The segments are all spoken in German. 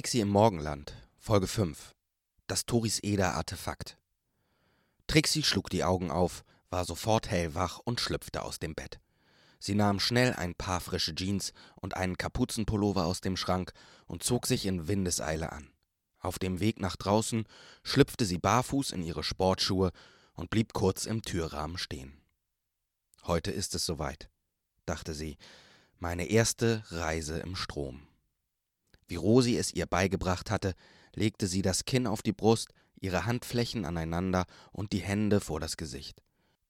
Trixie im Morgenland, Folge 5. Das Toris Eder Artefakt. Trixie schlug die Augen auf, war sofort hellwach und schlüpfte aus dem Bett. Sie nahm schnell ein paar frische Jeans und einen Kapuzenpullover aus dem Schrank und zog sich in Windeseile an. Auf dem Weg nach draußen schlüpfte sie barfuß in ihre Sportschuhe und blieb kurz im Türrahmen stehen. Heute ist es soweit, dachte sie, meine erste Reise im Strom. Wie Rosi es ihr beigebracht hatte, legte sie das Kinn auf die Brust, ihre Handflächen aneinander und die Hände vor das Gesicht.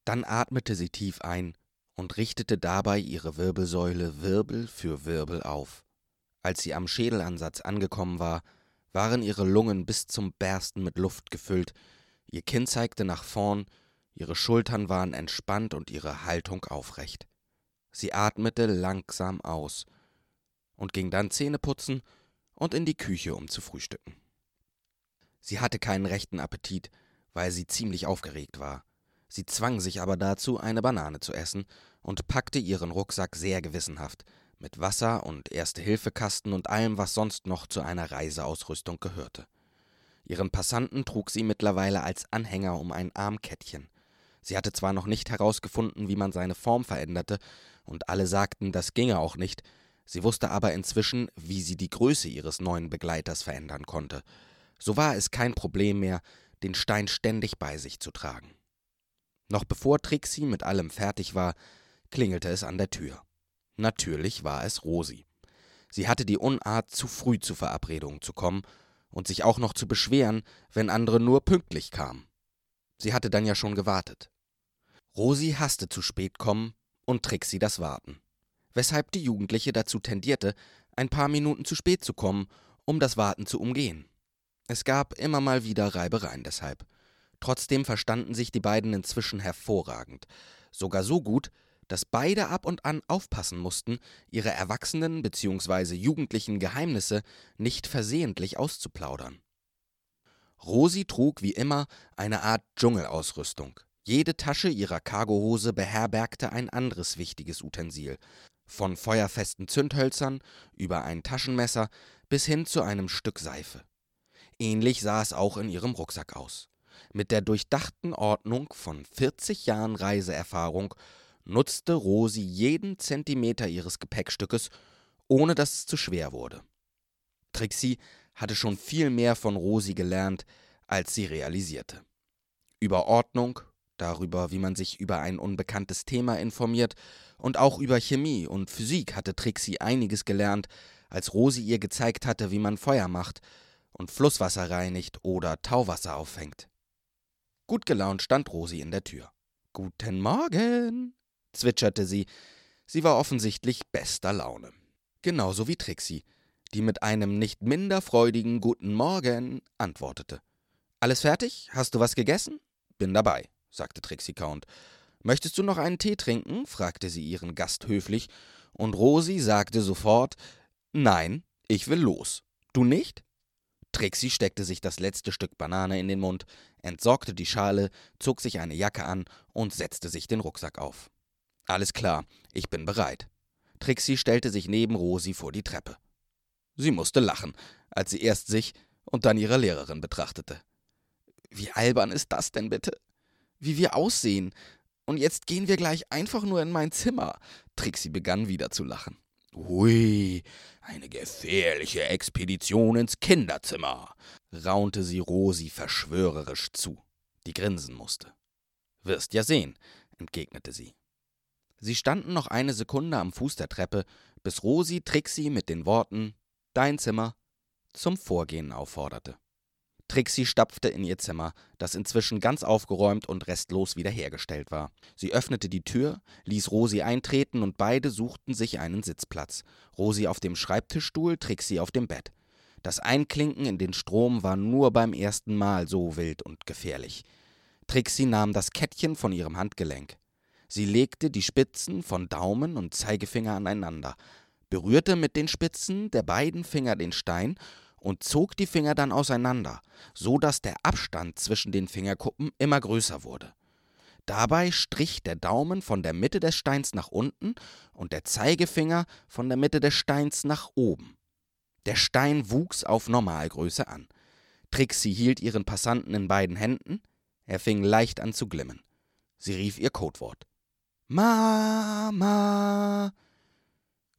Dann atmete sie tief ein und richtete dabei ihre Wirbelsäule Wirbel für Wirbel auf. Als sie am Schädelansatz angekommen war, waren ihre Lungen bis zum Bersten mit Luft gefüllt, ihr Kinn zeigte nach vorn, ihre Schultern waren entspannt und ihre Haltung aufrecht. Sie atmete langsam aus und ging dann Zähne putzen und in die Küche, um zu frühstücken. Sie hatte keinen rechten Appetit, weil sie ziemlich aufgeregt war. Sie zwang sich aber dazu, eine Banane zu essen und packte ihren Rucksack sehr gewissenhaft, mit Wasser und Erste-Hilfe-Kasten und allem, was sonst noch zu einer Reiseausrüstung gehörte. Ihren Passanten trug sie mittlerweile als Anhänger um ein Armkettchen. Sie hatte zwar noch nicht herausgefunden, wie man seine Form veränderte, und alle sagten, das ginge auch nicht, Sie wusste aber inzwischen, wie sie die Größe ihres neuen Begleiters verändern konnte. So war es kein Problem mehr, den Stein ständig bei sich zu tragen. Noch bevor Trixie mit allem fertig war, klingelte es an der Tür. Natürlich war es Rosi. Sie hatte die Unart, zu früh zur Verabredung zu kommen und sich auch noch zu beschweren, wenn andere nur pünktlich kamen. Sie hatte dann ja schon gewartet. Rosi hasste zu spät kommen und Trixie das Warten weshalb die Jugendliche dazu tendierte, ein paar Minuten zu spät zu kommen, um das Warten zu umgehen. Es gab immer mal wieder Reibereien deshalb. Trotzdem verstanden sich die beiden inzwischen hervorragend, sogar so gut, dass beide ab und an aufpassen mussten, ihre erwachsenen bzw. jugendlichen Geheimnisse nicht versehentlich auszuplaudern. Rosi trug wie immer eine Art Dschungelausrüstung. Jede Tasche ihrer Cargohose beherbergte ein anderes wichtiges Utensil, von feuerfesten Zündhölzern über ein Taschenmesser bis hin zu einem Stück Seife. Ähnlich sah es auch in ihrem Rucksack aus. Mit der durchdachten Ordnung von 40 Jahren Reiseerfahrung nutzte Rosi jeden Zentimeter ihres Gepäckstückes, ohne dass es zu schwer wurde. Trixie hatte schon viel mehr von Rosi gelernt, als sie realisierte. Über Ordnung, darüber, wie man sich über ein unbekanntes Thema informiert, und auch über Chemie und Physik hatte Trixie einiges gelernt, als Rosi ihr gezeigt hatte, wie man Feuer macht und Flusswasser reinigt oder Tauwasser auffängt. Gut gelaunt stand Rosi in der Tür. Guten Morgen, zwitscherte sie. Sie war offensichtlich bester Laune. Genauso wie Trixie, die mit einem nicht minder freudigen Guten Morgen antwortete. Alles fertig? Hast du was gegessen? Bin dabei sagte Trixie Count. Möchtest du noch einen Tee trinken? fragte sie ihren Gast höflich, und Rosi sagte sofort Nein, ich will los. Du nicht? Trixie steckte sich das letzte Stück Banane in den Mund, entsorgte die Schale, zog sich eine Jacke an und setzte sich den Rucksack auf. Alles klar, ich bin bereit. Trixie stellte sich neben Rosi vor die Treppe. Sie musste lachen, als sie erst sich und dann ihre Lehrerin betrachtete. Wie albern ist das denn bitte? Wie wir aussehen. Und jetzt gehen wir gleich einfach nur in mein Zimmer. Trixie begann wieder zu lachen. Hui, eine gefährliche Expedition ins Kinderzimmer, raunte sie Rosi verschwörerisch zu, die grinsen musste. Wirst ja sehen, entgegnete sie. Sie standen noch eine Sekunde am Fuß der Treppe, bis Rosi Trixie mit den Worten Dein Zimmer zum Vorgehen aufforderte. Trixie stapfte in ihr Zimmer, das inzwischen ganz aufgeräumt und restlos wiederhergestellt war. Sie öffnete die Tür, ließ Rosi eintreten und beide suchten sich einen Sitzplatz. Rosi auf dem Schreibtischstuhl, Trixie auf dem Bett. Das Einklinken in den Strom war nur beim ersten Mal so wild und gefährlich. Trixie nahm das Kettchen von ihrem Handgelenk. Sie legte die Spitzen von Daumen und Zeigefinger aneinander, berührte mit den Spitzen der beiden Finger den Stein und zog die Finger dann auseinander, so dass der Abstand zwischen den Fingerkuppen immer größer wurde. Dabei strich der Daumen von der Mitte des Steins nach unten und der Zeigefinger von der Mitte des Steins nach oben. Der Stein wuchs auf Normalgröße an. Trixie hielt ihren Passanten in beiden Händen. Er fing leicht an zu glimmen. Sie rief ihr Codewort. Mama.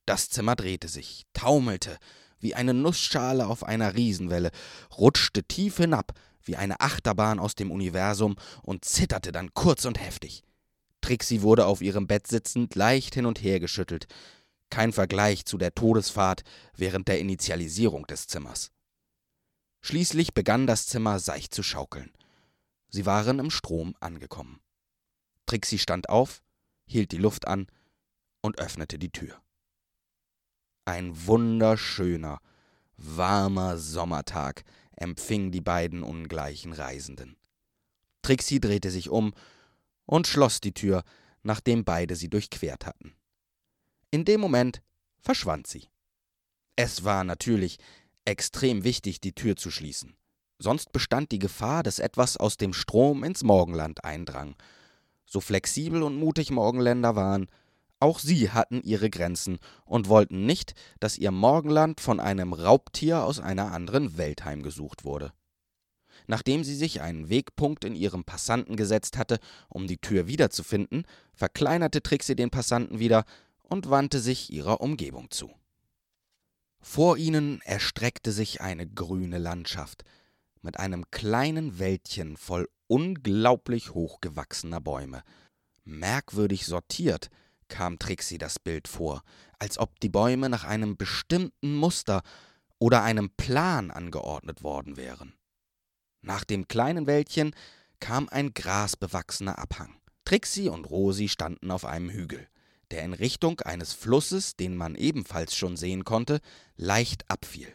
Das Zimmer drehte sich, taumelte wie eine Nussschale auf einer Riesenwelle, rutschte tief hinab wie eine Achterbahn aus dem Universum und zitterte dann kurz und heftig. Trixie wurde auf ihrem Bett sitzend leicht hin und her geschüttelt. Kein Vergleich zu der Todesfahrt während der Initialisierung des Zimmers. Schließlich begann das Zimmer seicht zu schaukeln. Sie waren im Strom angekommen. Trixie stand auf, hielt die Luft an und öffnete die Tür. Ein wunderschöner, warmer Sommertag empfing die beiden ungleichen Reisenden. Trixie drehte sich um und schloss die Tür, nachdem beide sie durchquert hatten. In dem Moment verschwand sie. Es war natürlich extrem wichtig, die Tür zu schließen. Sonst bestand die Gefahr, dass etwas aus dem Strom ins Morgenland eindrang. So flexibel und mutig Morgenländer waren, auch sie hatten ihre Grenzen und wollten nicht, dass ihr Morgenland von einem Raubtier aus einer anderen Welt heimgesucht wurde. Nachdem sie sich einen Wegpunkt in ihrem Passanten gesetzt hatte, um die Tür wiederzufinden, verkleinerte Trixie den Passanten wieder und wandte sich ihrer Umgebung zu. Vor ihnen erstreckte sich eine grüne Landschaft mit einem kleinen Wäldchen voll unglaublich hochgewachsener Bäume. Merkwürdig sortiert kam Trixie das Bild vor, als ob die Bäume nach einem bestimmten Muster oder einem Plan angeordnet worden wären. Nach dem kleinen Wäldchen kam ein grasbewachsener Abhang. Trixie und Rosi standen auf einem Hügel, der in Richtung eines Flusses, den man ebenfalls schon sehen konnte, leicht abfiel.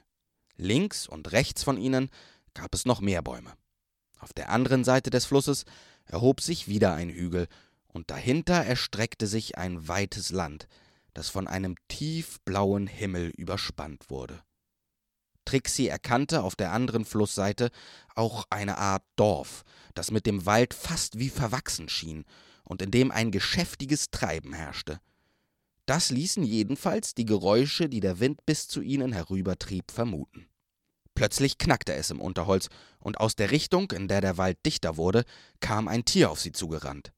Links und rechts von ihnen gab es noch mehr Bäume. Auf der anderen Seite des Flusses erhob sich wieder ein Hügel, und dahinter erstreckte sich ein weites Land, das von einem tiefblauen Himmel überspannt wurde. Trixie erkannte auf der anderen Flussseite auch eine Art Dorf, das mit dem Wald fast wie verwachsen schien und in dem ein geschäftiges Treiben herrschte. Das ließen jedenfalls die Geräusche, die der Wind bis zu ihnen herübertrieb, vermuten. Plötzlich knackte es im Unterholz, und aus der Richtung, in der der Wald dichter wurde, kam ein Tier auf sie zugerannt.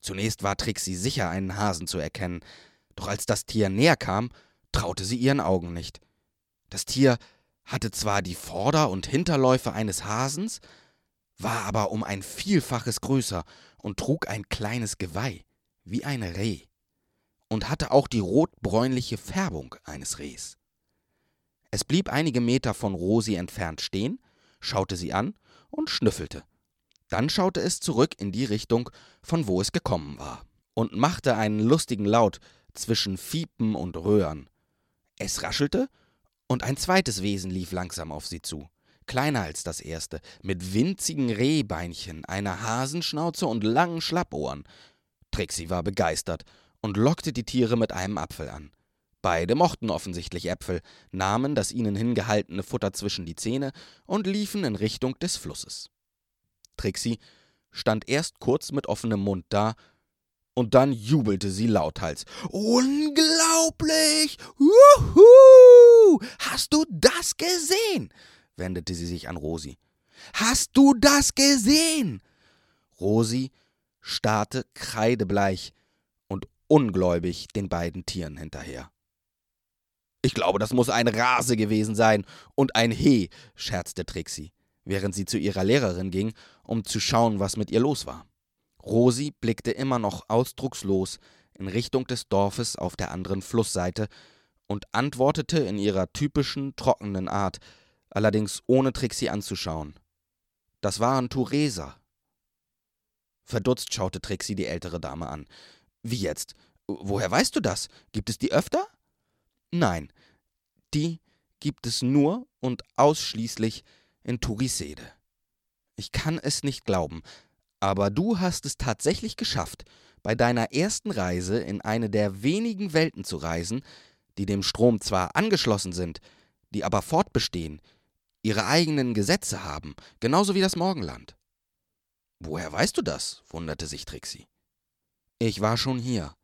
Zunächst war Trixie sicher, einen Hasen zu erkennen, doch als das Tier näher kam, traute sie ihren Augen nicht. Das Tier hatte zwar die Vorder- und Hinterläufe eines Hasens, war aber um ein Vielfaches größer und trug ein kleines Geweih, wie ein Reh, und hatte auch die rotbräunliche Färbung eines Rehs. Es blieb einige Meter von Rosi entfernt stehen, schaute sie an und schnüffelte. Dann schaute es zurück in die Richtung, von wo es gekommen war, und machte einen lustigen Laut zwischen Fiepen und Röhren. Es raschelte und ein zweites Wesen lief langsam auf sie zu, kleiner als das erste, mit winzigen Rehbeinchen, einer Hasenschnauze und langen Schlappohren. Trixie war begeistert und lockte die Tiere mit einem Apfel an. Beide mochten offensichtlich Äpfel, nahmen das ihnen hingehaltene Futter zwischen die Zähne und liefen in Richtung des Flusses. Trixie stand erst kurz mit offenem Mund da und dann jubelte sie lauthals. Unglaublich! Wuhu! Hast du das gesehen? wendete sie sich an Rosi. Hast du das gesehen? Rosi starrte kreidebleich und ungläubig den beiden Tieren hinterher. Ich glaube, das muss ein Rase gewesen sein und ein Heh, scherzte Trixie, während sie zu ihrer Lehrerin ging, um zu schauen, was mit ihr los war. Rosi blickte immer noch ausdruckslos in Richtung des Dorfes auf der anderen Flussseite und antwortete in ihrer typischen, trockenen Art, allerdings ohne Trixie anzuschauen. Das waren Thureser. Verdutzt schaute Trixie die ältere Dame an. Wie jetzt? Woher weißt du das? Gibt es die öfter? Nein, die gibt es nur und ausschließlich in Turisede. Ich kann es nicht glauben, aber du hast es tatsächlich geschafft, bei deiner ersten Reise in eine der wenigen Welten zu reisen, die dem Strom zwar angeschlossen sind, die aber fortbestehen, ihre eigenen Gesetze haben, genauso wie das Morgenland. Woher weißt du das? wunderte sich Trixie. Ich war schon hier.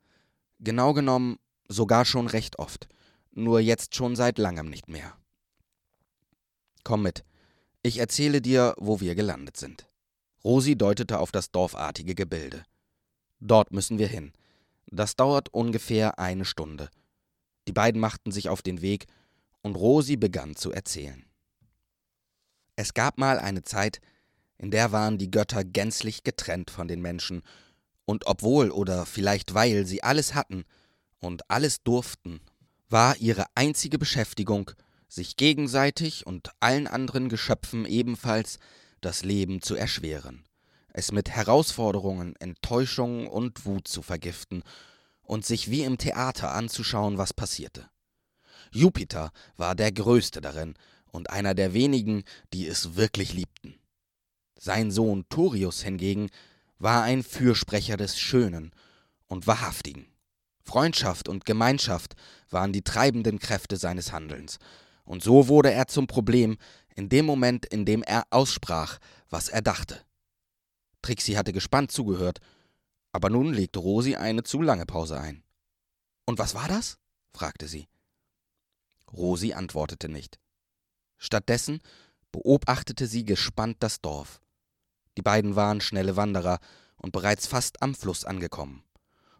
Genau genommen sogar schon recht oft, nur jetzt schon seit langem nicht mehr. Komm mit. Ich erzähle dir, wo wir gelandet sind. Rosi deutete auf das dorfartige Gebilde. Dort müssen wir hin. Das dauert ungefähr eine Stunde. Die beiden machten sich auf den Weg, und Rosi begann zu erzählen. Es gab mal eine Zeit, in der waren die Götter gänzlich getrennt von den Menschen, und obwohl oder vielleicht weil sie alles hatten und alles durften, war ihre einzige Beschäftigung, sich gegenseitig und allen anderen Geschöpfen ebenfalls das Leben zu erschweren, es mit Herausforderungen, Enttäuschungen und Wut zu vergiften und sich wie im Theater anzuschauen, was passierte. Jupiter war der Größte darin und einer der wenigen, die es wirklich liebten. Sein Sohn Thorius hingegen war ein Fürsprecher des Schönen und Wahrhaftigen. Freundschaft und Gemeinschaft waren die treibenden Kräfte seines Handelns, und so wurde er zum Problem in dem Moment, in dem er aussprach, was er dachte. Trixie hatte gespannt zugehört, aber nun legte Rosi eine zu lange Pause ein. Und was war das? fragte sie. Rosi antwortete nicht. Stattdessen beobachtete sie gespannt das Dorf. Die beiden waren schnelle Wanderer und bereits fast am Fluss angekommen.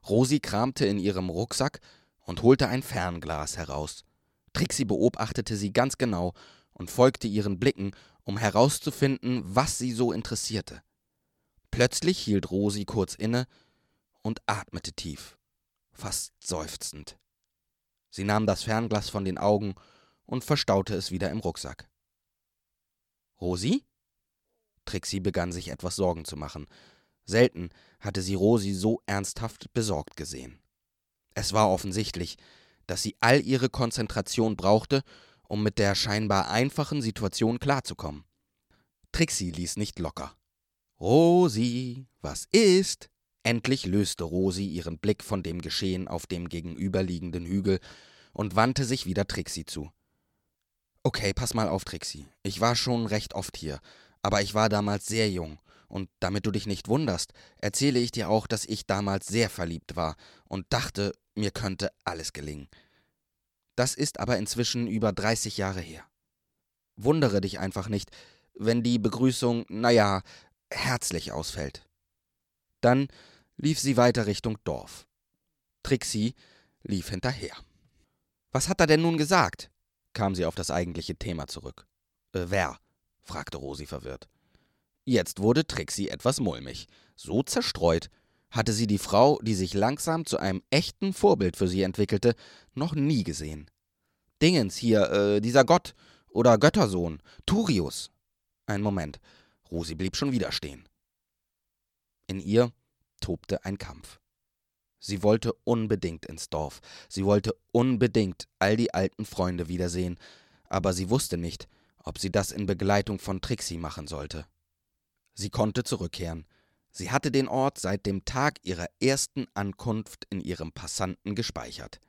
Rosi kramte in ihrem Rucksack und holte ein Fernglas heraus. Trixie beobachtete sie ganz genau und folgte ihren Blicken, um herauszufinden, was sie so interessierte. Plötzlich hielt Rosi kurz inne und atmete tief, fast seufzend. Sie nahm das Fernglas von den Augen und verstaute es wieder im Rucksack. Rosi? Trixie begann sich etwas Sorgen zu machen. Selten hatte sie Rosi so ernsthaft besorgt gesehen. Es war offensichtlich, dass sie all ihre Konzentration brauchte, um mit der scheinbar einfachen Situation klarzukommen. Trixie ließ nicht locker. Rosi, was ist? Endlich löste Rosi ihren Blick von dem Geschehen auf dem gegenüberliegenden Hügel und wandte sich wieder Trixie zu. Okay, pass mal auf, Trixie. Ich war schon recht oft hier, aber ich war damals sehr jung. Und damit du dich nicht wunderst, erzähle ich dir auch, dass ich damals sehr verliebt war und dachte, mir könnte alles gelingen. Das ist aber inzwischen über 30 Jahre her. Wundere dich einfach nicht, wenn die Begrüßung, naja, herzlich ausfällt. Dann lief sie weiter Richtung Dorf. Trixie lief hinterher. Was hat er denn nun gesagt? kam sie auf das eigentliche Thema zurück. Äh, wer? fragte Rosi verwirrt. Jetzt wurde Trixie etwas mulmig. So zerstreut hatte sie die Frau, die sich langsam zu einem echten Vorbild für sie entwickelte, noch nie gesehen. Dingens hier, äh, dieser Gott oder Göttersohn, Turius. Ein Moment, Rosi blieb schon wieder stehen. In ihr tobte ein Kampf. Sie wollte unbedingt ins Dorf, sie wollte unbedingt all die alten Freunde wiedersehen, aber sie wusste nicht, ob sie das in Begleitung von Trixie machen sollte. Sie konnte zurückkehren. Sie hatte den Ort seit dem Tag ihrer ersten Ankunft in ihrem Passanten gespeichert.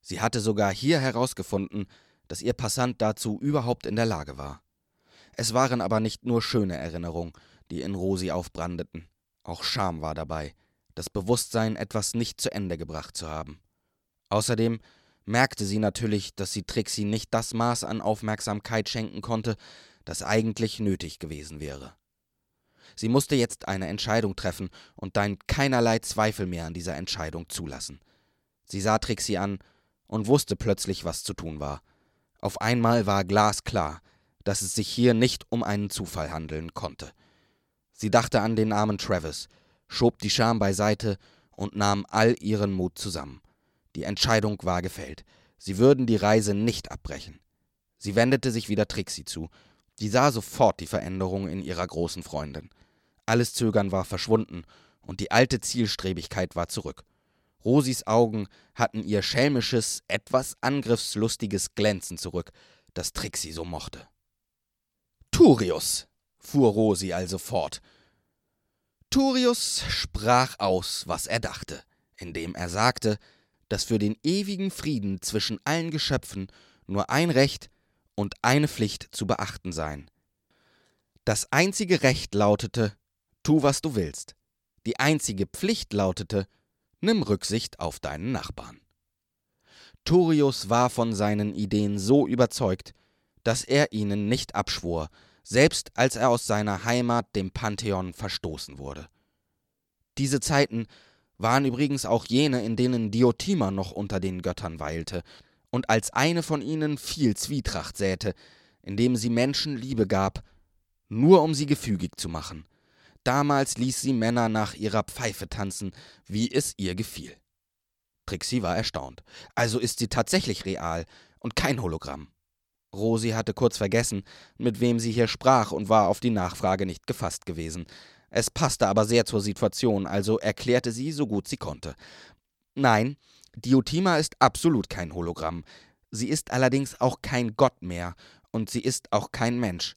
Sie hatte sogar hier herausgefunden, dass ihr Passant dazu überhaupt in der Lage war. Es waren aber nicht nur schöne Erinnerungen, die in Rosi aufbrandeten. Auch Scham war dabei, das Bewusstsein, etwas nicht zu Ende gebracht zu haben. Außerdem merkte sie natürlich, dass sie Trixie nicht das Maß an Aufmerksamkeit schenken konnte, das eigentlich nötig gewesen wäre. Sie musste jetzt eine Entscheidung treffen und dann keinerlei Zweifel mehr an dieser Entscheidung zulassen. Sie sah Trixie an und wusste plötzlich, was zu tun war. Auf einmal war glasklar, dass es sich hier nicht um einen Zufall handeln konnte. Sie dachte an den armen Travis, schob die Scham beiseite und nahm all ihren Mut zusammen. Die Entscheidung war gefällt. Sie würden die Reise nicht abbrechen. Sie wendete sich wieder Trixie zu. Sie sah sofort die Veränderung in ihrer großen Freundin. Alles Zögern war verschwunden und die alte Zielstrebigkeit war zurück. Rosis Augen hatten ihr schelmisches, etwas angriffslustiges Glänzen zurück, das Trixie so mochte. Turius, fuhr Rosi also fort. Turius sprach aus, was er dachte, indem er sagte, dass für den ewigen Frieden zwischen allen Geschöpfen nur ein Recht und eine Pflicht zu beachten seien. Das einzige Recht lautete, tu, was du willst. Die einzige Pflicht lautete, nimm Rücksicht auf deinen Nachbarn. Turius war von seinen Ideen so überzeugt, dass er ihnen nicht abschwor, selbst als er aus seiner Heimat, dem Pantheon, verstoßen wurde. Diese Zeiten waren übrigens auch jene, in denen Diotima noch unter den Göttern weilte und als eine von ihnen viel Zwietracht säte, indem sie Menschen Liebe gab, nur um sie gefügig zu machen. Damals ließ sie Männer nach ihrer Pfeife tanzen, wie es ihr gefiel. Trixie war erstaunt. Also ist sie tatsächlich real und kein Hologramm. Rosi hatte kurz vergessen, mit wem sie hier sprach und war auf die Nachfrage nicht gefasst gewesen. Es passte aber sehr zur Situation, also erklärte sie so gut sie konnte. Nein, Diotima ist absolut kein Hologramm. Sie ist allerdings auch kein Gott mehr und sie ist auch kein Mensch.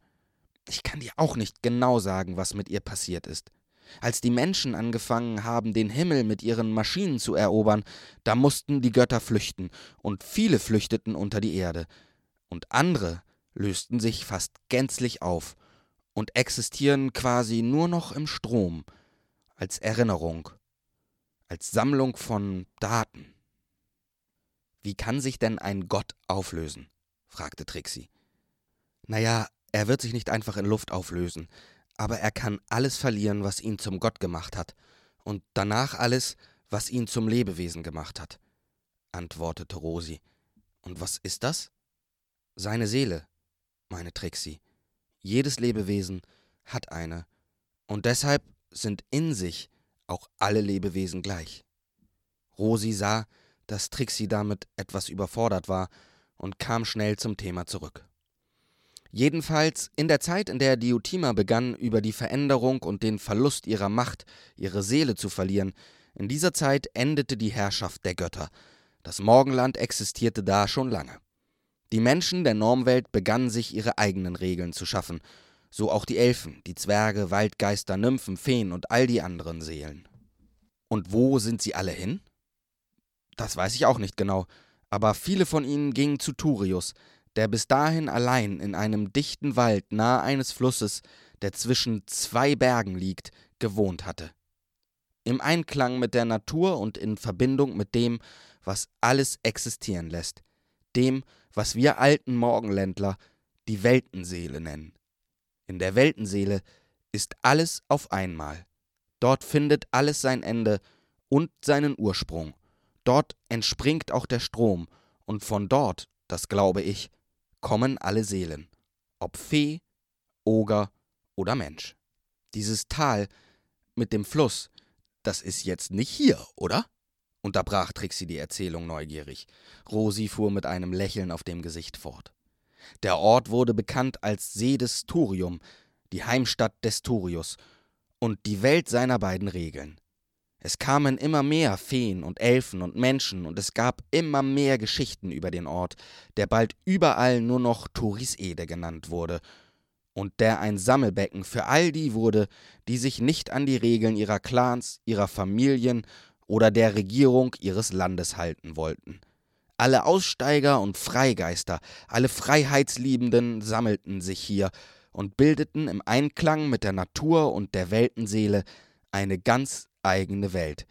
Ich kann dir auch nicht genau sagen, was mit ihr passiert ist. Als die Menschen angefangen haben, den Himmel mit ihren Maschinen zu erobern, da mussten die Götter flüchten, und viele flüchteten unter die Erde, und andere lösten sich fast gänzlich auf und existieren quasi nur noch im Strom, als Erinnerung, als Sammlung von Daten. Wie kann sich denn ein Gott auflösen? fragte Trixie. Naja, er wird sich nicht einfach in Luft auflösen, aber er kann alles verlieren, was ihn zum Gott gemacht hat, und danach alles, was ihn zum Lebewesen gemacht hat, antwortete Rosi. Und was ist das? Seine Seele, meine Trixie. Jedes Lebewesen hat eine, und deshalb sind in sich auch alle Lebewesen gleich. Rosi sah, dass Trixie damit etwas überfordert war und kam schnell zum Thema zurück. Jedenfalls in der Zeit, in der Diotima begann, über die Veränderung und den Verlust ihrer Macht, ihre Seele zu verlieren, in dieser Zeit endete die Herrschaft der Götter. Das Morgenland existierte da schon lange. Die Menschen der Normwelt begannen sich ihre eigenen Regeln zu schaffen, so auch die Elfen, die Zwerge, Waldgeister, Nymphen, Feen und all die anderen Seelen. Und wo sind sie alle hin? Das weiß ich auch nicht genau, aber viele von ihnen gingen zu Turius, der bis dahin allein in einem dichten Wald nahe eines Flusses, der zwischen zwei Bergen liegt, gewohnt hatte. Im Einklang mit der Natur und in Verbindung mit dem, was alles existieren lässt, dem, was wir alten Morgenländler die Weltenseele nennen. In der Weltenseele ist alles auf einmal. Dort findet alles sein Ende und seinen Ursprung. Dort entspringt auch der Strom, und von dort, das glaube ich, kommen alle Seelen, ob Fee, Oger oder Mensch. Dieses Tal mit dem Fluss, das ist jetzt nicht hier, oder? unterbrach Trixie die Erzählung neugierig. Rosi fuhr mit einem Lächeln auf dem Gesicht fort. Der Ort wurde bekannt als See des Turium, die Heimstatt des Turius und die Welt seiner beiden Regeln. Es kamen immer mehr Feen und Elfen und Menschen, und es gab immer mehr Geschichten über den Ort, der bald überall nur noch Turisede genannt wurde, und der ein Sammelbecken für all die wurde, die sich nicht an die Regeln ihrer Clans, ihrer Familien oder der Regierung ihres Landes halten wollten. Alle Aussteiger und Freigeister, alle Freiheitsliebenden sammelten sich hier und bildeten im Einklang mit der Natur und der Weltenseele eine ganz eigene Welt,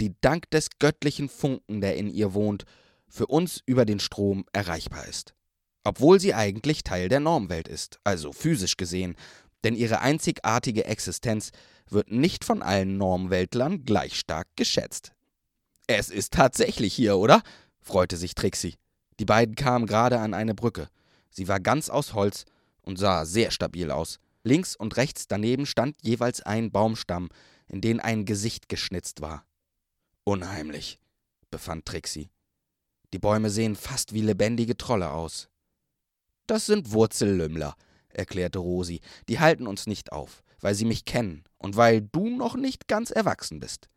die dank des göttlichen Funken, der in ihr wohnt, für uns über den Strom erreichbar ist. Obwohl sie eigentlich Teil der Normwelt ist, also physisch gesehen, denn ihre einzigartige Existenz wird nicht von allen Normweltlern gleich stark geschätzt. Es ist tatsächlich hier, oder? freute sich Trixie. Die beiden kamen gerade an eine Brücke. Sie war ganz aus Holz und sah sehr stabil aus. Links und rechts daneben stand jeweils ein Baumstamm, in den ein Gesicht geschnitzt war. Unheimlich, befand Trixie. Die Bäume sehen fast wie lebendige Trolle aus. Das sind Wurzellümmler, erklärte Rosi. Die halten uns nicht auf, weil sie mich kennen und weil du noch nicht ganz erwachsen bist.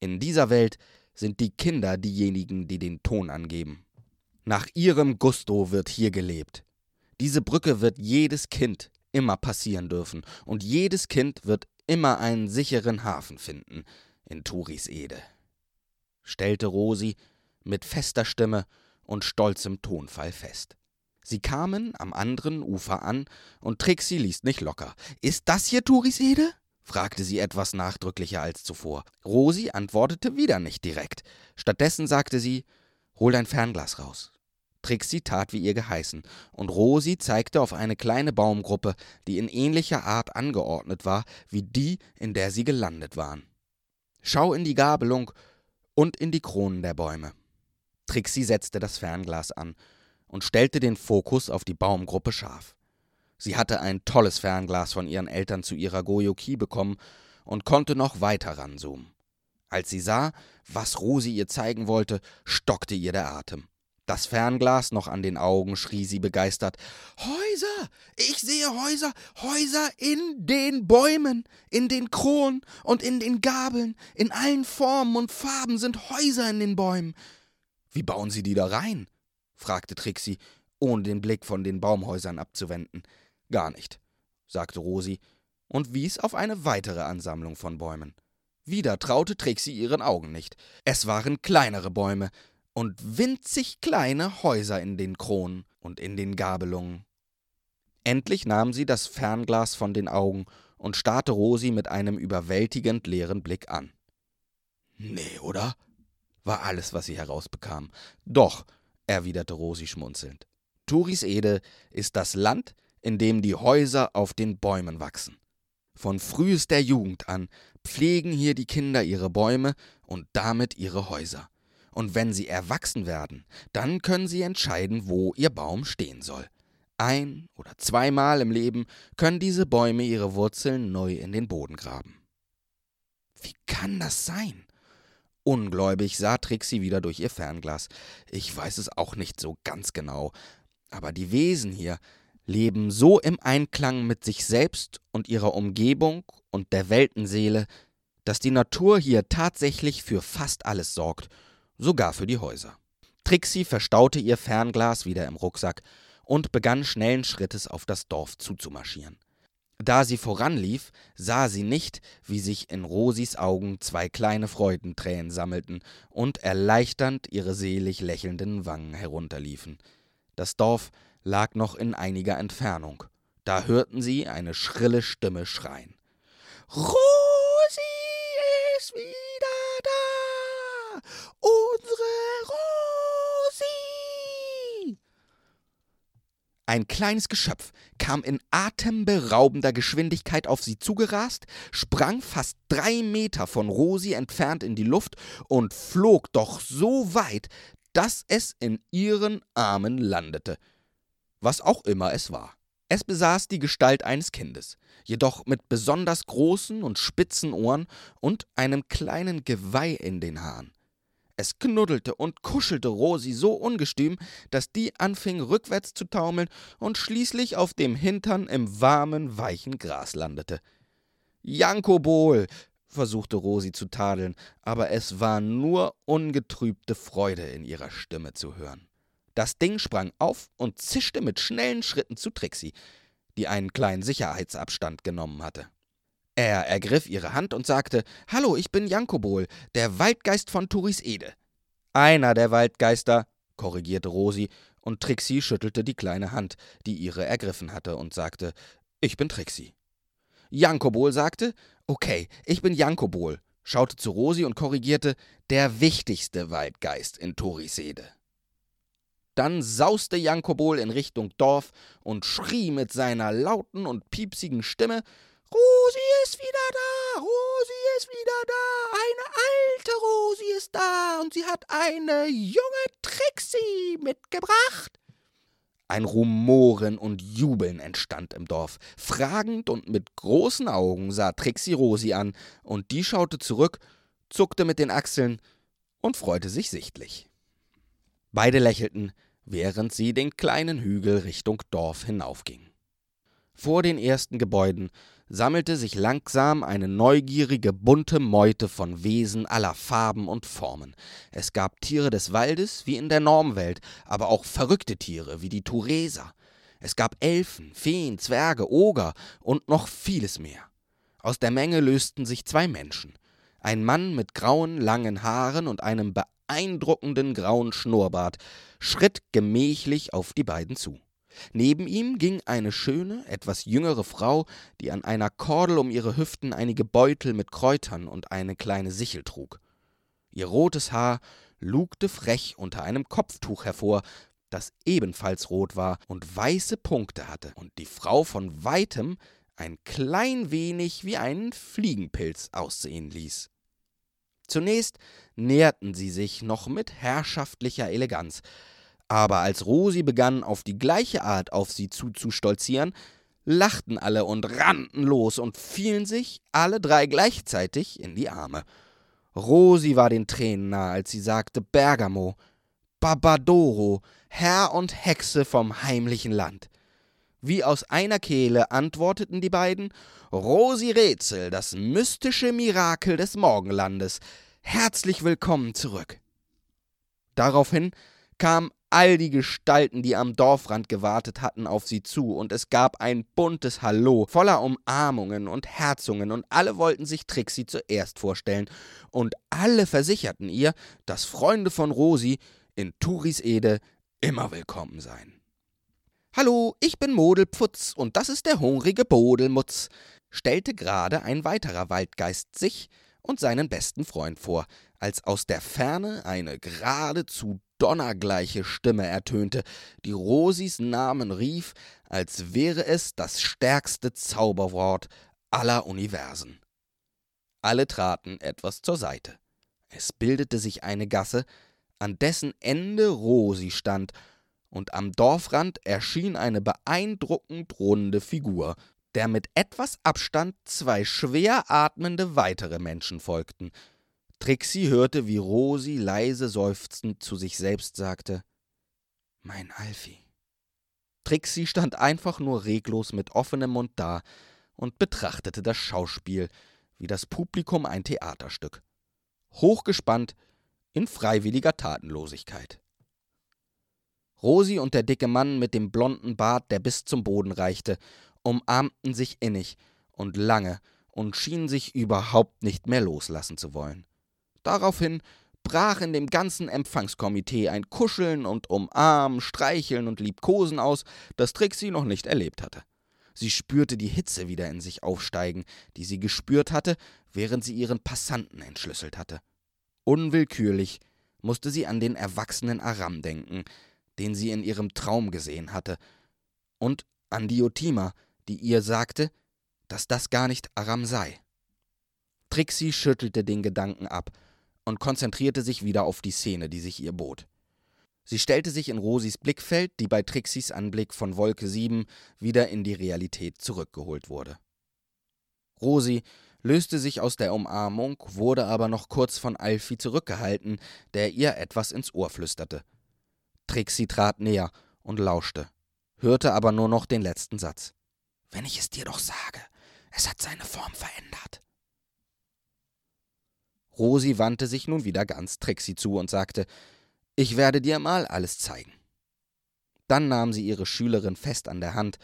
In dieser Welt sind die Kinder diejenigen, die den Ton angeben. Nach ihrem Gusto wird hier gelebt. Diese Brücke wird jedes Kind immer passieren dürfen, und jedes Kind wird immer einen sicheren Hafen finden in Turisede, stellte Rosi mit fester Stimme und stolzem Tonfall fest. Sie kamen am anderen Ufer an, und Trixie ließ nicht locker. Ist das hier Turisede? fragte sie etwas nachdrücklicher als zuvor. Rosi antwortete wieder nicht direkt. Stattdessen sagte sie: Hol dein Fernglas raus. Trixie tat wie ihr geheißen, und Rosi zeigte auf eine kleine Baumgruppe, die in ähnlicher Art angeordnet war wie die, in der sie gelandet waren. Schau in die Gabelung und in die Kronen der Bäume. Trixie setzte das Fernglas an und stellte den Fokus auf die Baumgruppe scharf. Sie hatte ein tolles Fernglas von ihren Eltern zu ihrer Goyoki bekommen und konnte noch weiter ranzoomen. Als sie sah, was Rosi ihr zeigen wollte, stockte ihr der Atem. Das Fernglas noch an den Augen schrie sie begeistert Häuser. Ich sehe Häuser, Häuser in den Bäumen, in den Kronen und in den Gabeln, in allen Formen und Farben sind Häuser in den Bäumen. Wie bauen Sie die da rein? fragte Trixie, ohne den Blick von den Baumhäusern abzuwenden. Gar nicht, sagte Rosi und wies auf eine weitere Ansammlung von Bäumen. Wieder traute Trixie ihren Augen nicht. Es waren kleinere Bäume, und winzig kleine Häuser in den Kronen und in den Gabelungen. Endlich nahm sie das Fernglas von den Augen und starrte Rosi mit einem überwältigend leeren Blick an. Nee, oder? war alles, was sie herausbekam. Doch, erwiderte Rosi schmunzelnd. Turis Ede ist das Land, in dem die Häuser auf den Bäumen wachsen. Von frühester Jugend an pflegen hier die Kinder ihre Bäume und damit ihre Häuser und wenn sie erwachsen werden, dann können sie entscheiden, wo ihr Baum stehen soll. Ein oder zweimal im Leben können diese Bäume ihre Wurzeln neu in den Boden graben. Wie kann das sein? Ungläubig sah Trixie wieder durch ihr Fernglas. Ich weiß es auch nicht so ganz genau, aber die Wesen hier leben so im Einklang mit sich selbst und ihrer Umgebung und der Weltenseele, dass die Natur hier tatsächlich für fast alles sorgt sogar für die Häuser. Trixie verstaute ihr Fernglas wieder im Rucksack und begann schnellen Schrittes auf das Dorf zuzumarschieren. Da sie voranlief, sah sie nicht, wie sich in Rosis Augen zwei kleine Freudentränen sammelten und erleichternd ihre selig lächelnden Wangen herunterliefen. Das Dorf lag noch in einiger Entfernung. Da hörten sie eine schrille Stimme schreien. Rosi ist wieder! Unsere Rosi! Ein kleines Geschöpf kam in atemberaubender Geschwindigkeit auf sie zugerast, sprang fast drei Meter von Rosi entfernt in die Luft und flog doch so weit, dass es in ihren Armen landete. Was auch immer es war. Es besaß die Gestalt eines Kindes, jedoch mit besonders großen und spitzen Ohren und einem kleinen Geweih in den Haaren. Es knuddelte und kuschelte Rosi so ungestüm, dass die anfing rückwärts zu taumeln und schließlich auf dem Hintern im warmen, weichen Gras landete. Jankobol, versuchte Rosi zu tadeln, aber es war nur ungetrübte Freude in ihrer Stimme zu hören. Das Ding sprang auf und zischte mit schnellen Schritten zu Trixie, die einen kleinen Sicherheitsabstand genommen hatte. Er ergriff ihre Hand und sagte: Hallo, ich bin Jankobol, der Waldgeist von Turis Ede. Einer der Waldgeister, korrigierte Rosi, und Trixie schüttelte die kleine Hand, die ihre ergriffen hatte, und sagte: Ich bin Trixie. Jankobol sagte: Okay, ich bin Jankobol, schaute zu Rosi und korrigierte: Der wichtigste Waldgeist in Turis Ede. Dann sauste Jankobol in Richtung Dorf und schrie mit seiner lauten und piepsigen Stimme: Rosi ist wieder da, Rosi ist wieder da, eine alte Rosi ist da und sie hat eine junge Trixie mitgebracht. Ein Rumoren und Jubeln entstand im Dorf. Fragend und mit großen Augen sah Trixie Rosi an, und die schaute zurück, zuckte mit den Achseln und freute sich sichtlich. Beide lächelten, während sie den kleinen Hügel Richtung Dorf hinaufgingen. Vor den ersten Gebäuden sammelte sich langsam eine neugierige, bunte Meute von Wesen aller Farben und Formen. Es gab Tiere des Waldes wie in der Normwelt, aber auch verrückte Tiere wie die Tureser. Es gab Elfen, Feen, Zwerge, Oger und noch vieles mehr. Aus der Menge lösten sich zwei Menschen. Ein Mann mit grauen, langen Haaren und einem beeindruckenden grauen Schnurrbart schritt gemächlich auf die beiden zu. Neben ihm ging eine schöne, etwas jüngere Frau, die an einer Kordel um ihre Hüften einige Beutel mit Kräutern und eine kleine Sichel trug. Ihr rotes Haar lugte frech unter einem Kopftuch hervor, das ebenfalls rot war und weiße Punkte hatte und die Frau von weitem ein klein wenig wie einen Fliegenpilz aussehen ließ. Zunächst näherten sie sich noch mit herrschaftlicher Eleganz, aber als Rosi begann, auf die gleiche Art auf sie zuzustolzieren, lachten alle und rannten los und fielen sich alle drei gleichzeitig in die Arme. Rosi war den Tränen nahe, als sie sagte Bergamo, Barbadoro, Herr und Hexe vom heimlichen Land. Wie aus einer Kehle antworteten die beiden Rosi Rätsel, das mystische Mirakel des Morgenlandes. Herzlich willkommen zurück. Daraufhin kamen all die Gestalten, die am Dorfrand gewartet hatten, auf sie zu, und es gab ein buntes Hallo, voller Umarmungen und Herzungen, und alle wollten sich Trixie zuerst vorstellen, und alle versicherten ihr, dass Freunde von Rosi in Turisede immer willkommen seien. Hallo, ich bin Modelpfutz, und das ist der hungrige Bodelmutz, stellte gerade ein weiterer Waldgeist sich und seinen besten Freund vor, als aus der Ferne eine geradezu donnergleiche Stimme ertönte, die Rosis Namen rief, als wäre es das stärkste Zauberwort aller Universen. Alle traten etwas zur Seite. Es bildete sich eine Gasse, an dessen Ende Rosi stand, und am Dorfrand erschien eine beeindruckend runde Figur, der mit etwas Abstand zwei schwer atmende weitere Menschen folgten, Trixie hörte, wie Rosi leise seufzend zu sich selbst sagte: Mein Alfie. Trixie stand einfach nur reglos mit offenem Mund da und betrachtete das Schauspiel wie das Publikum ein Theaterstück. Hochgespannt in freiwilliger Tatenlosigkeit. Rosi und der dicke Mann mit dem blonden Bart, der bis zum Boden reichte, umarmten sich innig und lange und schienen sich überhaupt nicht mehr loslassen zu wollen. Daraufhin brach in dem ganzen Empfangskomitee ein Kuscheln und Umarmen, Streicheln und Liebkosen aus, das Trixie noch nicht erlebt hatte. Sie spürte die Hitze wieder in sich aufsteigen, die sie gespürt hatte, während sie ihren Passanten entschlüsselt hatte. Unwillkürlich musste sie an den erwachsenen Aram denken, den sie in ihrem Traum gesehen hatte, und an Diotima, die ihr sagte, dass das gar nicht Aram sei. Trixie schüttelte den Gedanken ab und konzentrierte sich wieder auf die Szene, die sich ihr bot. Sie stellte sich in Rosis Blickfeld, die bei Trixis Anblick von Wolke 7 wieder in die Realität zurückgeholt wurde. Rosi löste sich aus der Umarmung, wurde aber noch kurz von Alfie zurückgehalten, der ihr etwas ins Ohr flüsterte. Trixie trat näher und lauschte, hörte aber nur noch den letzten Satz. Wenn ich es dir doch sage, es hat seine Form verändert. Rosi wandte sich nun wieder ganz Trixie zu und sagte, ich werde dir mal alles zeigen. Dann nahm sie ihre Schülerin fest an der Hand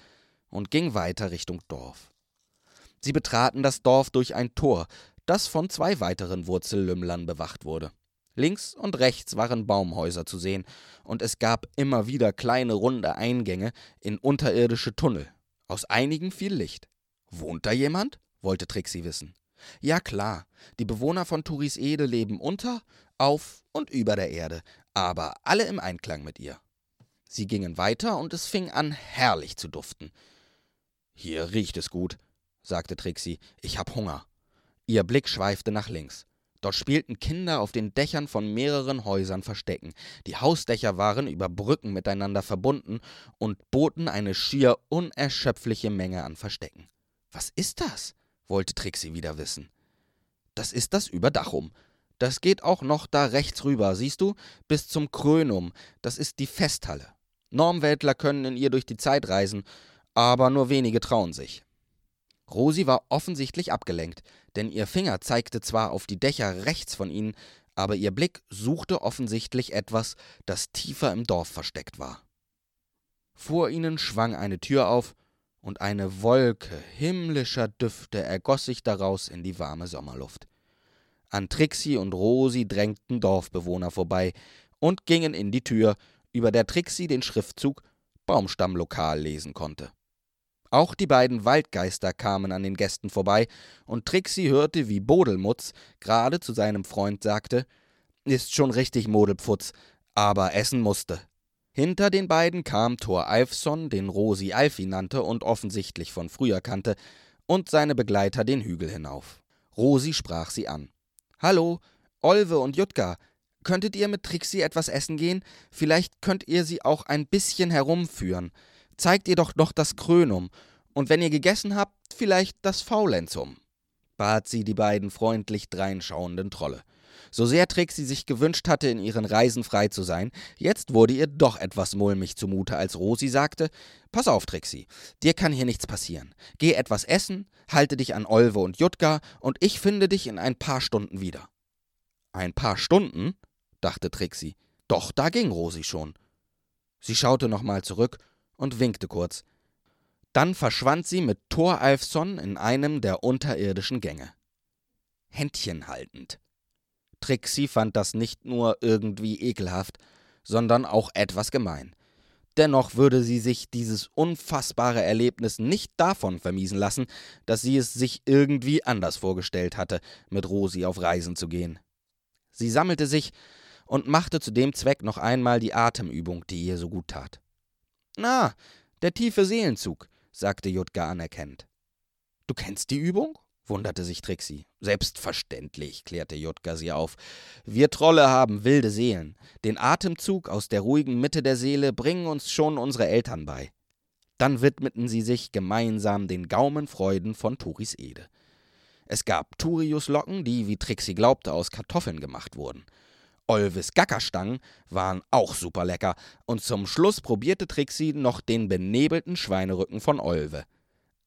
und ging weiter Richtung Dorf. Sie betraten das Dorf durch ein Tor, das von zwei weiteren Wurzellümmlern bewacht wurde. Links und rechts waren Baumhäuser zu sehen, und es gab immer wieder kleine runde Eingänge in unterirdische Tunnel. Aus einigen fiel Licht. Wohnt da jemand? wollte Trixie wissen. Ja klar, die Bewohner von Turisede leben unter, auf und über der Erde, aber alle im Einklang mit ihr. Sie gingen weiter und es fing an, herrlich zu duften. Hier riecht es gut, sagte Trixie. Ich hab Hunger. Ihr Blick schweifte nach links. Dort spielten Kinder auf den Dächern von mehreren Häusern Verstecken. Die Hausdächer waren über Brücken miteinander verbunden und boten eine schier unerschöpfliche Menge an Verstecken. Was ist das? Wollte Trixie wieder wissen. Das ist das Überdachum. Das geht auch noch da rechts rüber, siehst du, bis zum Krönum. Das ist die Festhalle. Normweltler können in ihr durch die Zeit reisen, aber nur wenige trauen sich. Rosi war offensichtlich abgelenkt, denn ihr Finger zeigte zwar auf die Dächer rechts von ihnen, aber ihr Blick suchte offensichtlich etwas, das tiefer im Dorf versteckt war. Vor ihnen schwang eine Tür auf, und eine Wolke himmlischer Düfte ergoss sich daraus in die warme Sommerluft. An Trixie und Rosi drängten Dorfbewohner vorbei und gingen in die Tür, über der Trixie den Schriftzug Baumstammlokal lesen konnte. Auch die beiden Waldgeister kamen an den Gästen vorbei, und Trixie hörte, wie Bodelmutz gerade zu seinem Freund sagte: Ist schon richtig, Modelpfutz, aber essen musste. Hinter den beiden kam Thor Alfson, den Rosi Alfi nannte und offensichtlich von früher kannte, und seine Begleiter den Hügel hinauf. Rosi sprach sie an. Hallo, Olve und Jutka, könntet ihr mit Trixie etwas essen gehen? Vielleicht könnt ihr sie auch ein bisschen herumführen. Zeigt ihr doch noch das Krönum, und wenn ihr gegessen habt, vielleicht das Faulenzum, bat sie die beiden freundlich dreinschauenden Trolle. So sehr Trixie sich gewünscht hatte, in ihren Reisen frei zu sein, jetzt wurde ihr doch etwas mulmig zumute, als Rosi sagte: Pass auf, Trixie, dir kann hier nichts passieren. Geh etwas essen, halte dich an Olve und Jutka, und ich finde dich in ein paar Stunden wieder. Ein paar Stunden? dachte Trixie. Doch da ging Rosi schon. Sie schaute nochmal zurück und winkte kurz. Dann verschwand sie mit Thor Alfson in einem der unterirdischen Gänge. Händchen haltend. Trixie fand das nicht nur irgendwie ekelhaft, sondern auch etwas gemein. Dennoch würde sie sich dieses unfassbare Erlebnis nicht davon vermiesen lassen, dass sie es sich irgendwie anders vorgestellt hatte, mit Rosi auf Reisen zu gehen. Sie sammelte sich und machte zu dem Zweck noch einmal die Atemübung, die ihr so gut tat. Na, der tiefe Seelenzug, sagte Jutka anerkennend. Du kennst die Übung? Wunderte sich Trixie. Selbstverständlich, klärte Jutka sie auf. Wir Trolle haben wilde Seelen. Den Atemzug aus der ruhigen Mitte der Seele bringen uns schon unsere Eltern bei. Dann widmeten sie sich gemeinsam den Gaumenfreuden von Turis Ede. Es gab Turiuslocken, die, wie Trixie glaubte, aus Kartoffeln gemacht wurden. Olvis Gackerstangen waren auch super lecker, und zum Schluss probierte Trixie noch den benebelten Schweinerücken von Olve.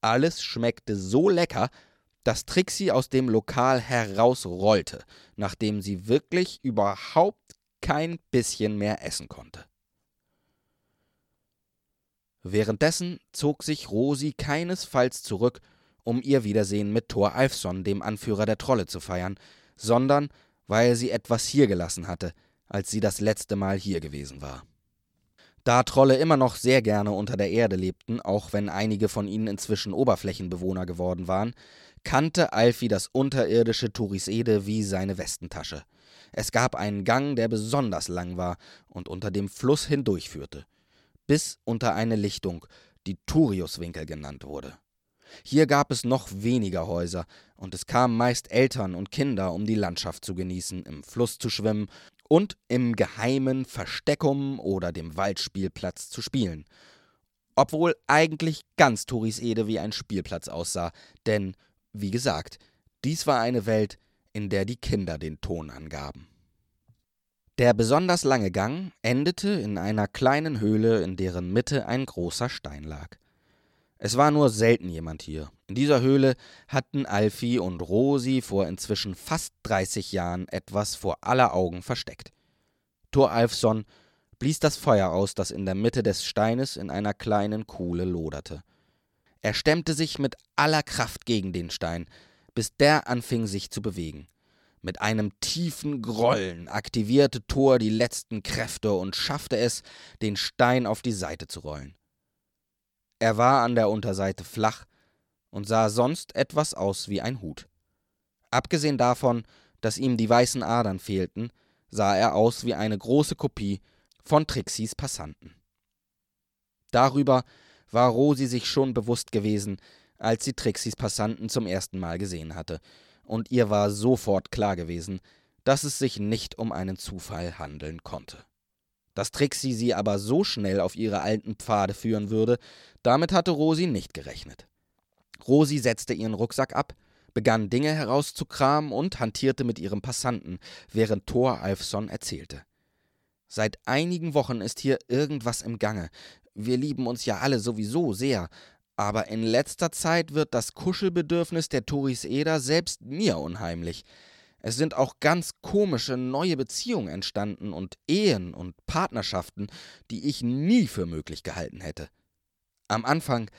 Alles schmeckte so lecker, dass Trixie aus dem Lokal herausrollte, nachdem sie wirklich überhaupt kein bisschen mehr essen konnte. Währenddessen zog sich Rosi keinesfalls zurück, um ihr Wiedersehen mit Thor Alfson, dem Anführer der Trolle, zu feiern, sondern weil sie etwas hier gelassen hatte, als sie das letzte Mal hier gewesen war. Da Trolle immer noch sehr gerne unter der Erde lebten, auch wenn einige von ihnen inzwischen Oberflächenbewohner geworden waren, kannte Alfie das unterirdische Turisede wie seine Westentasche. Es gab einen Gang, der besonders lang war und unter dem Fluss hindurchführte, bis unter eine Lichtung, die Turiuswinkel genannt wurde. Hier gab es noch weniger Häuser, und es kamen meist Eltern und Kinder, um die Landschaft zu genießen, im Fluss zu schwimmen und im geheimen Versteckum oder dem Waldspielplatz zu spielen. Obwohl eigentlich ganz Turisede wie ein Spielplatz aussah, denn wie gesagt, dies war eine Welt, in der die Kinder den Ton angaben. Der besonders lange Gang endete in einer kleinen Höhle, in deren Mitte ein großer Stein lag. Es war nur selten jemand hier. In dieser Höhle hatten Alfie und Rosi vor inzwischen fast 30 Jahren etwas vor aller Augen versteckt. Thor Alfson blies das Feuer aus, das in der Mitte des Steines in einer kleinen Kuhle loderte. Er stemmte sich mit aller Kraft gegen den Stein, bis der anfing sich zu bewegen. Mit einem tiefen Grollen aktivierte Thor die letzten Kräfte und schaffte es, den Stein auf die Seite zu rollen. Er war an der Unterseite flach und sah sonst etwas aus wie ein Hut. Abgesehen davon, dass ihm die weißen Adern fehlten, sah er aus wie eine große Kopie von Trixies Passanten. Darüber war Rosi sich schon bewusst gewesen, als sie Trixis Passanten zum ersten Mal gesehen hatte, und ihr war sofort klar gewesen, dass es sich nicht um einen Zufall handeln konnte. Dass Trixie sie aber so schnell auf ihre alten Pfade führen würde, damit hatte Rosi nicht gerechnet. Rosi setzte ihren Rucksack ab, begann Dinge herauszukramen und hantierte mit ihrem Passanten, während Thor Alfson erzählte. Seit einigen Wochen ist hier irgendwas im Gange. Wir lieben uns ja alle sowieso sehr, aber in letzter Zeit wird das Kuschelbedürfnis der Toris Eder selbst mir unheimlich. Es sind auch ganz komische neue Beziehungen entstanden und Ehen und Partnerschaften, die ich nie für möglich gehalten hätte. Am Anfang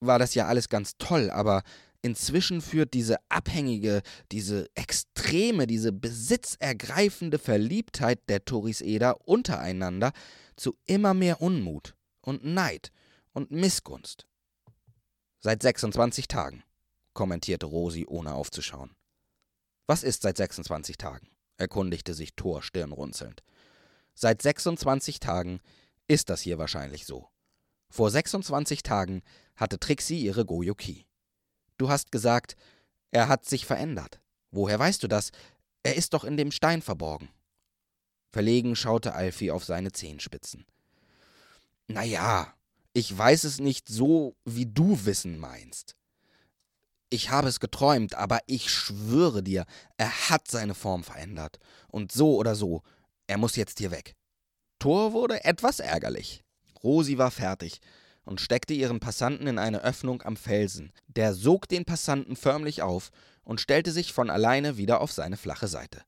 war das ja alles ganz toll, aber inzwischen führt diese abhängige, diese extreme, diese besitzergreifende Verliebtheit der Toris Eder untereinander zu immer mehr Unmut und Neid und Missgunst. Seit 26 Tagen, kommentierte Rosi, ohne aufzuschauen. Was ist seit 26 Tagen? erkundigte sich Thor stirnrunzelnd. Seit 26 Tagen ist das hier wahrscheinlich so. Vor 26 Tagen hatte Trixie ihre Goyoki. Du hast gesagt, er hat sich verändert. Woher weißt du das? Er ist doch in dem Stein verborgen. Verlegen schaute Alfie auf seine Zehenspitzen. Na ja, ich weiß es nicht so, wie du wissen meinst. Ich habe es geträumt, aber ich schwöre dir, er hat seine Form verändert. Und so oder so, er muss jetzt hier weg. Thor wurde etwas ärgerlich. Rosi war fertig und steckte ihren Passanten in eine Öffnung am Felsen. Der sog den Passanten förmlich auf und stellte sich von alleine wieder auf seine flache Seite.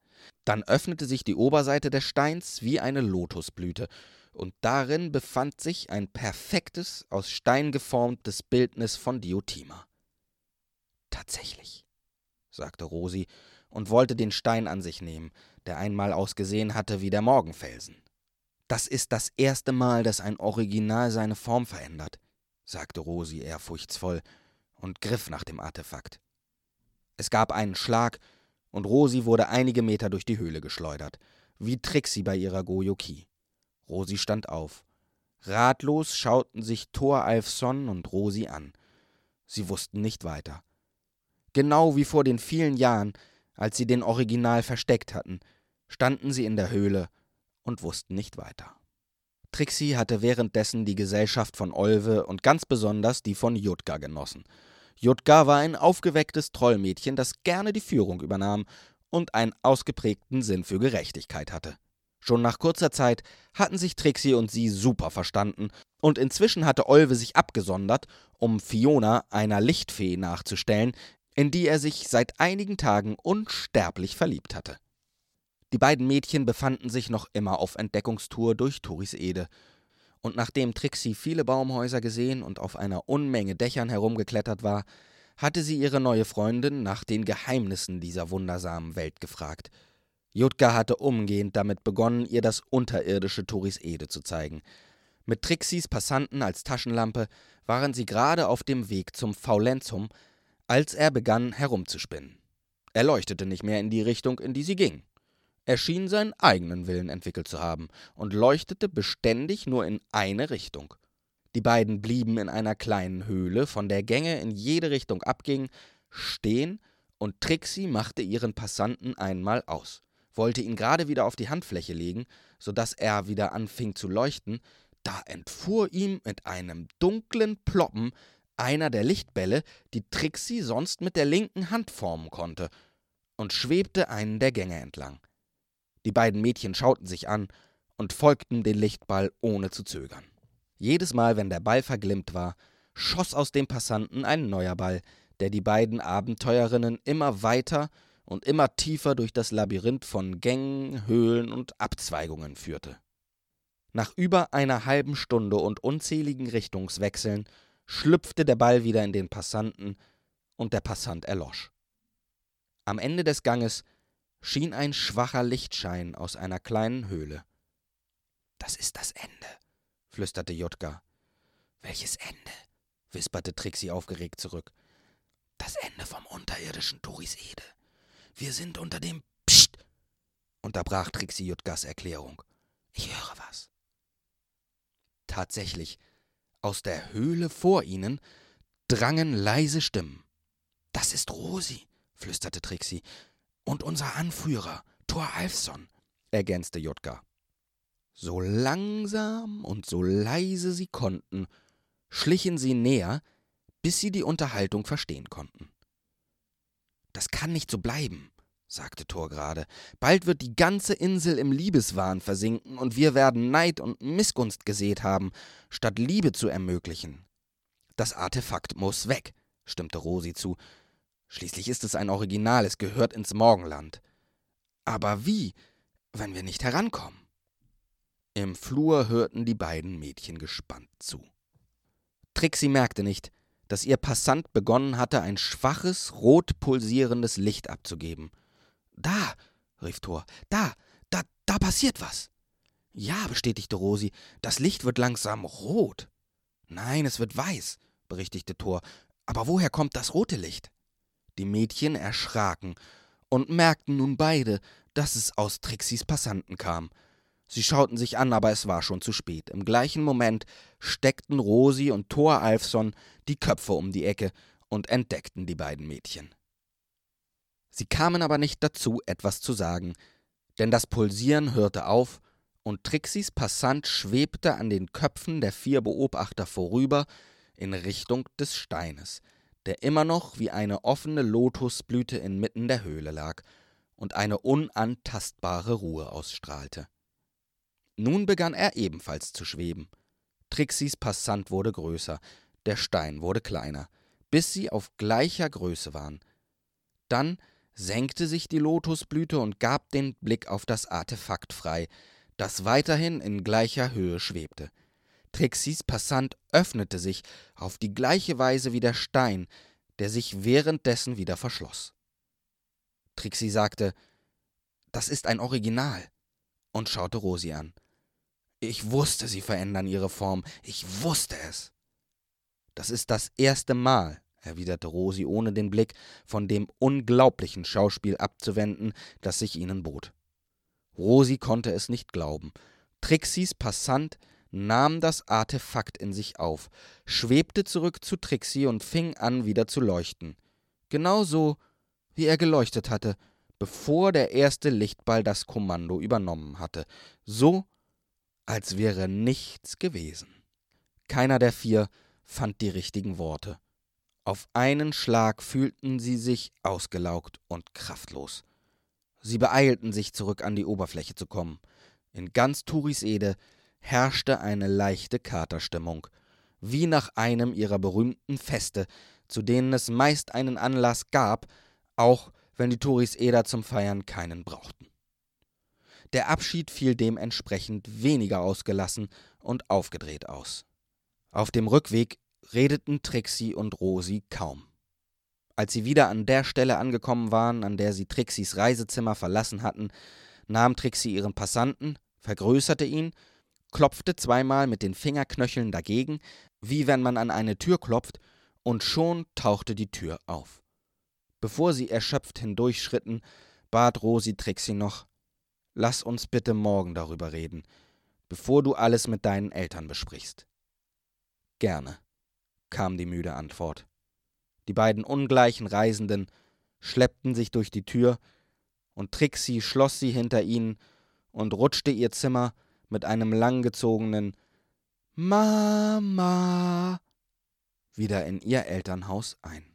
Dann öffnete sich die Oberseite des Steins wie eine Lotusblüte, und darin befand sich ein perfektes, aus Stein geformtes Bildnis von Diotima. Tatsächlich, sagte Rosi und wollte den Stein an sich nehmen, der einmal ausgesehen hatte wie der Morgenfelsen. Das ist das erste Mal, dass ein Original seine Form verändert, sagte Rosi ehrfurchtsvoll und griff nach dem Artefakt. Es gab einen Schlag, und Rosi wurde einige Meter durch die Höhle geschleudert, wie Trixie bei ihrer Goyoki. Rosi stand auf. Ratlos schauten sich Thor Alfson und Rosi an. Sie wussten nicht weiter. Genau wie vor den vielen Jahren, als sie den Original versteckt hatten, standen sie in der Höhle und wussten nicht weiter. Trixie hatte währenddessen die Gesellschaft von Olve und ganz besonders die von Jutka genossen. Jutka war ein aufgewecktes Trollmädchen, das gerne die Führung übernahm und einen ausgeprägten Sinn für Gerechtigkeit hatte. Schon nach kurzer Zeit hatten sich Trixie und sie super verstanden, und inzwischen hatte Olve sich abgesondert, um Fiona, einer Lichtfee, nachzustellen, in die er sich seit einigen Tagen unsterblich verliebt hatte. Die beiden Mädchen befanden sich noch immer auf Entdeckungstour durch Torisede. Und nachdem Trixie viele Baumhäuser gesehen und auf einer Unmenge Dächern herumgeklettert war, hatte sie ihre neue Freundin nach den Geheimnissen dieser wundersamen Welt gefragt. Jutka hatte umgehend damit begonnen, ihr das unterirdische Torisede zu zeigen. Mit Trixies Passanten als Taschenlampe waren sie gerade auf dem Weg zum Faulenzum, als er begann herumzuspinnen. Er leuchtete nicht mehr in die Richtung, in die sie ging. Er schien seinen eigenen Willen entwickelt zu haben und leuchtete beständig nur in eine Richtung. Die beiden blieben in einer kleinen Höhle, von der Gänge in jede Richtung abgingen, stehen, und Trixie machte ihren Passanten einmal aus, wollte ihn gerade wieder auf die Handfläche legen, so dass er wieder anfing zu leuchten, da entfuhr ihm mit einem dunklen Ploppen einer der Lichtbälle, die Trixie sonst mit der linken Hand formen konnte, und schwebte einen der Gänge entlang. Die beiden Mädchen schauten sich an und folgten den Lichtball ohne zu zögern. Jedes Mal, wenn der Ball verglimmt war, schoss aus dem Passanten ein neuer Ball, der die beiden Abenteurerinnen immer weiter und immer tiefer durch das Labyrinth von Gängen, Höhlen und Abzweigungen führte. Nach über einer halben Stunde und unzähligen Richtungswechseln schlüpfte der Ball wieder in den Passanten und der Passant erlosch. Am Ende des Ganges schien ein schwacher Lichtschein aus einer kleinen Höhle. Das ist das Ende, flüsterte Jutka. Welches Ende? wisperte Trixie aufgeregt zurück. Das Ende vom unterirdischen Turisede. Wir sind unter dem Psst, unterbrach Trixie Jutkas Erklärung. Ich höre was. Tatsächlich, aus der Höhle vor ihnen drangen leise Stimmen. Das ist Rosi, flüsterte Trixie. Und unser Anführer, Thor Alfson, ergänzte Jutka. So langsam und so leise sie konnten, schlichen sie näher, bis sie die Unterhaltung verstehen konnten. Das kann nicht so bleiben, sagte Thor gerade. Bald wird die ganze Insel im Liebeswahn versinken und wir werden Neid und Missgunst gesät haben, statt Liebe zu ermöglichen. Das Artefakt muss weg, stimmte Rosi zu. Schließlich ist es ein Original, es gehört ins Morgenland. Aber wie, wenn wir nicht herankommen? Im Flur hörten die beiden Mädchen gespannt zu. Trixie merkte nicht, dass ihr Passant begonnen hatte, ein schwaches, rot pulsierendes Licht abzugeben. Da, rief Thor, da, da, da passiert was. Ja, bestätigte Rosi, das Licht wird langsam rot. Nein, es wird weiß, berichtigte Thor. Aber woher kommt das rote Licht? Die Mädchen erschraken und merkten nun beide, dass es aus Trixis Passanten kam. Sie schauten sich an, aber es war schon zu spät. Im gleichen Moment steckten Rosi und Thor Alfson die Köpfe um die Ecke und entdeckten die beiden Mädchen. Sie kamen aber nicht dazu, etwas zu sagen, denn das Pulsieren hörte auf und Trixis Passant schwebte an den Köpfen der vier Beobachter vorüber in Richtung des Steines, der immer noch wie eine offene Lotusblüte inmitten der Höhle lag und eine unantastbare Ruhe ausstrahlte. Nun begann er ebenfalls zu schweben. Trixis Passant wurde größer, der Stein wurde kleiner, bis sie auf gleicher Größe waren. Dann senkte sich die Lotusblüte und gab den Blick auf das Artefakt frei, das weiterhin in gleicher Höhe schwebte. Trixis Passant öffnete sich auf die gleiche Weise wie der Stein, der sich währenddessen wieder verschloss. Trixie sagte, das ist ein Original, und schaute Rosi an. Ich wusste, sie verändern ihre Form. Ich wusste es. Das ist das erste Mal, erwiderte Rosi, ohne den Blick von dem unglaublichen Schauspiel abzuwenden, das sich ihnen bot. Rosi konnte es nicht glauben. Trixis Passant nahm das Artefakt in sich auf, schwebte zurück zu Trixie und fing an, wieder zu leuchten. Genauso, wie er geleuchtet hatte, bevor der erste Lichtball das Kommando übernommen hatte. So als wäre nichts gewesen. Keiner der vier fand die richtigen Worte. Auf einen Schlag fühlten sie sich ausgelaugt und kraftlos. Sie beeilten sich, zurück an die Oberfläche zu kommen. In ganz Turisede herrschte eine leichte Katerstimmung, wie nach einem ihrer berühmten Feste, zu denen es meist einen Anlass gab, auch wenn die Turiseder zum Feiern keinen brauchten. Der Abschied fiel dementsprechend weniger ausgelassen und aufgedreht aus. Auf dem Rückweg redeten Trixie und Rosi kaum. Als sie wieder an der Stelle angekommen waren, an der sie Trixis Reisezimmer verlassen hatten, nahm Trixie ihren Passanten, vergrößerte ihn, klopfte zweimal mit den Fingerknöcheln dagegen, wie wenn man an eine Tür klopft, und schon tauchte die Tür auf. Bevor sie erschöpft hindurchschritten, bat Rosi Trixie noch Lass uns bitte morgen darüber reden, bevor du alles mit deinen Eltern besprichst. Gerne, kam die müde Antwort. Die beiden ungleichen Reisenden schleppten sich durch die Tür, und Trixie schloss sie hinter ihnen und rutschte ihr Zimmer mit einem langgezogenen Mama wieder in ihr Elternhaus ein.